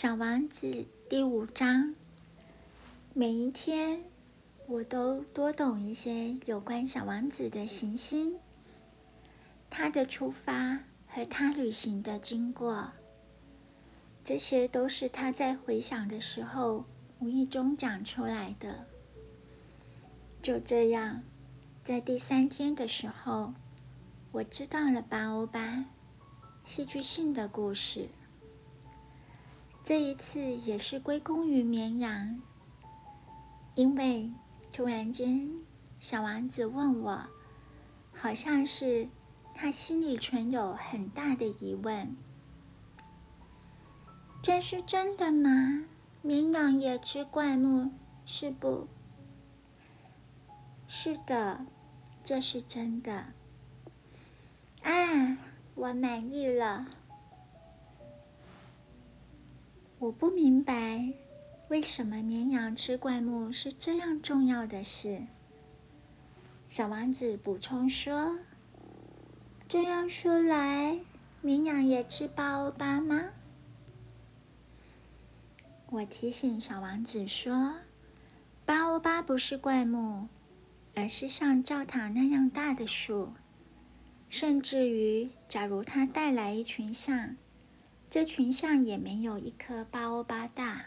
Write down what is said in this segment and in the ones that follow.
小王子》第五章。每一天，我都多懂一些有关小王子的行星、他的出发和他旅行的经过。这些都是他在回想的时候无意中讲出来的。就这样，在第三天的时候，我知道了巴欧巴戏剧性的故事。这一次也是归功于绵羊，因为突然间，小王子问我，好像是他心里存有很大的疑问：这是真的吗？绵羊也吃灌木，是不？是的，这是真的。啊，我满意了。我不明白，为什么绵羊吃灌木是这样重要的事。小王子补充说：“这样说来，绵羊也吃巴欧巴吗？”我提醒小王子说：“巴欧巴不是灌木，而是像教堂那样大的树。甚至于，假如它带来一群象。”这群象也没有一颗巴欧巴大。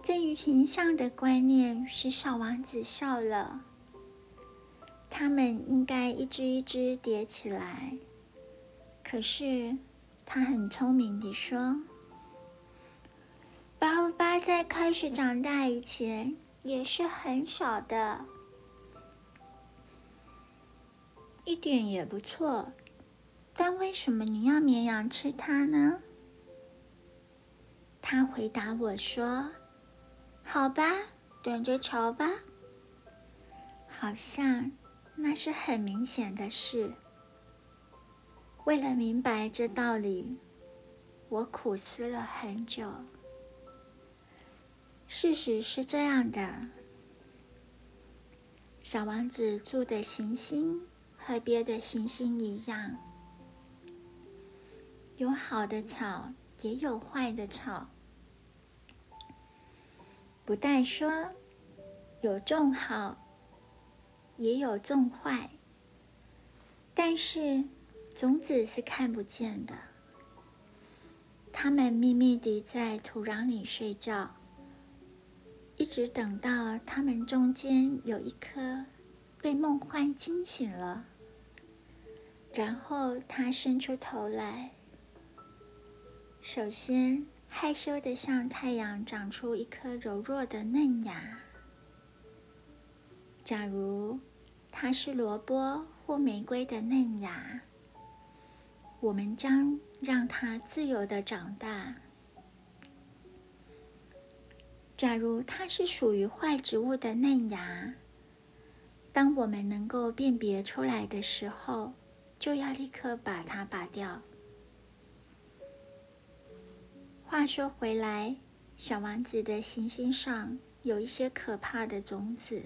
这一群象的观念使小王子笑了。他们应该一只一只叠起来。可是他很聪明地说：“巴欧巴在开始长大以前也是很小的。”一点也不错。但为什么你要绵羊吃它呢？他回答我说：“好吧，等着瞧吧。”好像那是很明显的事。为了明白这道理，我苦思了很久。事实是这样的：小王子住的行星和别的行星一样。有好的草，也有坏的草。不但说有种好，也有种坏。但是种子是看不见的，它们秘密地在土壤里睡觉，一直等到它们中间有一颗被梦幻惊醒了，然后它伸出头来。首先，害羞的向太阳长出一颗柔弱的嫩芽。假如它是萝卜或玫瑰的嫩芽，我们将让它自由的长大。假如它是属于坏植物的嫩芽，当我们能够辨别出来的时候，就要立刻把它拔掉。话说回来，小王子的行星上有一些可怕的种子，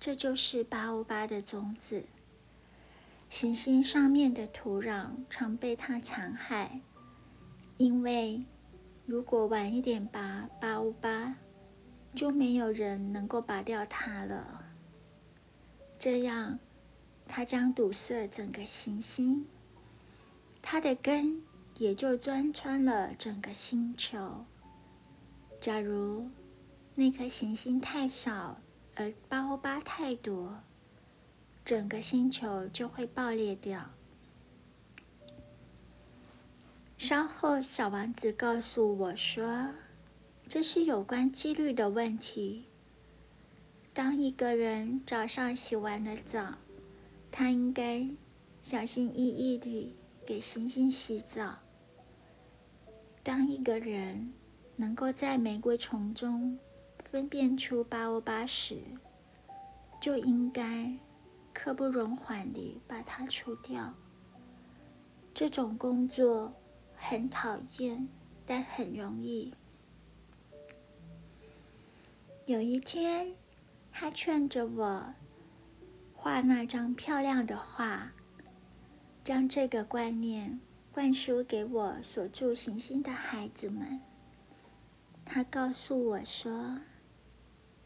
这就是巴欧巴的种子。行星上面的土壤常被它残害，因为如果晚一点拔巴欧巴，就没有人能够拔掉它了。这样，它将堵塞整个行星，它的根。也就钻穿了整个星球。假如那颗行星太小，而巴欧巴太多，整个星球就会爆裂掉。稍后，小王子告诉我说：“这是有关几率的问题。当一个人早上洗完了澡，他应该小心翼翼地给行星洗澡。”当一个人能够在玫瑰丛中分辨出八欧巴时，就应该刻不容缓地把它除掉。这种工作很讨厌，但很容易。有一天，他劝着我画那张漂亮的画，将这个观念灌输给我所住行星的孩子们。他告诉我说：“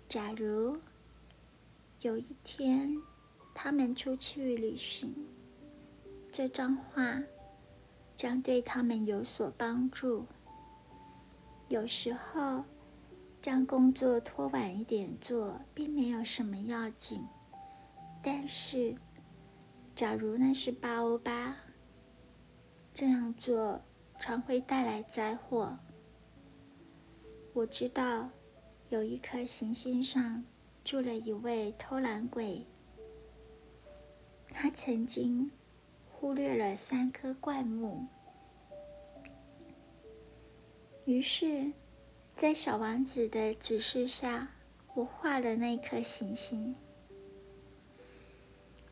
假如有一天他们出去旅行，这张画将对他们有所帮助。有时候，将工作拖晚一点做，并没有什么要紧。但是，假如那是八欧八。”这样做常会带来灾祸。我知道有一颗行星上住了一位偷懒鬼，他曾经忽略了三棵灌木。于是，在小王子的指示下，我画了那颗行星。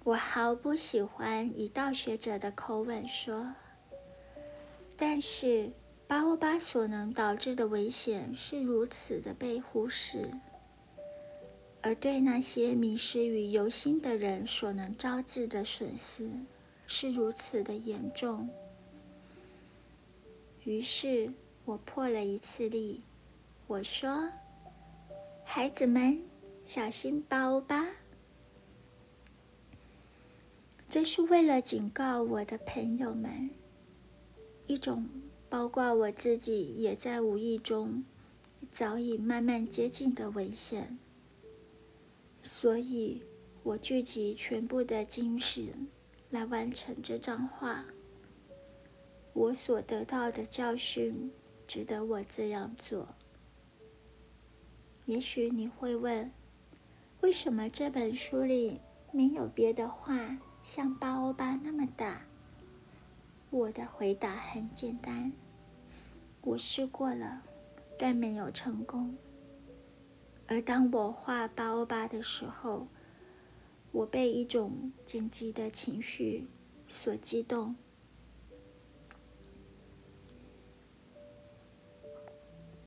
我毫不喜欢以道学者的口吻说。但是，八欧八所能导致的危险是如此的被忽视，而对那些迷失于游心的人所能招致的损失是如此的严重。于是我破了一次例，我说：“孩子们，小心八欧八。”这是为了警告我的朋友们。一种包括我自己也在无意中早已慢慢接近的危险，所以我聚集全部的精神来完成这张画。我所得到的教训值得我这样做。也许你会问，为什么这本书里没有别的画像巴欧巴那么大？我的回答很简单，我试过了，但没有成功。而当我画八欧巴的时候，我被一种紧急的情绪所激动，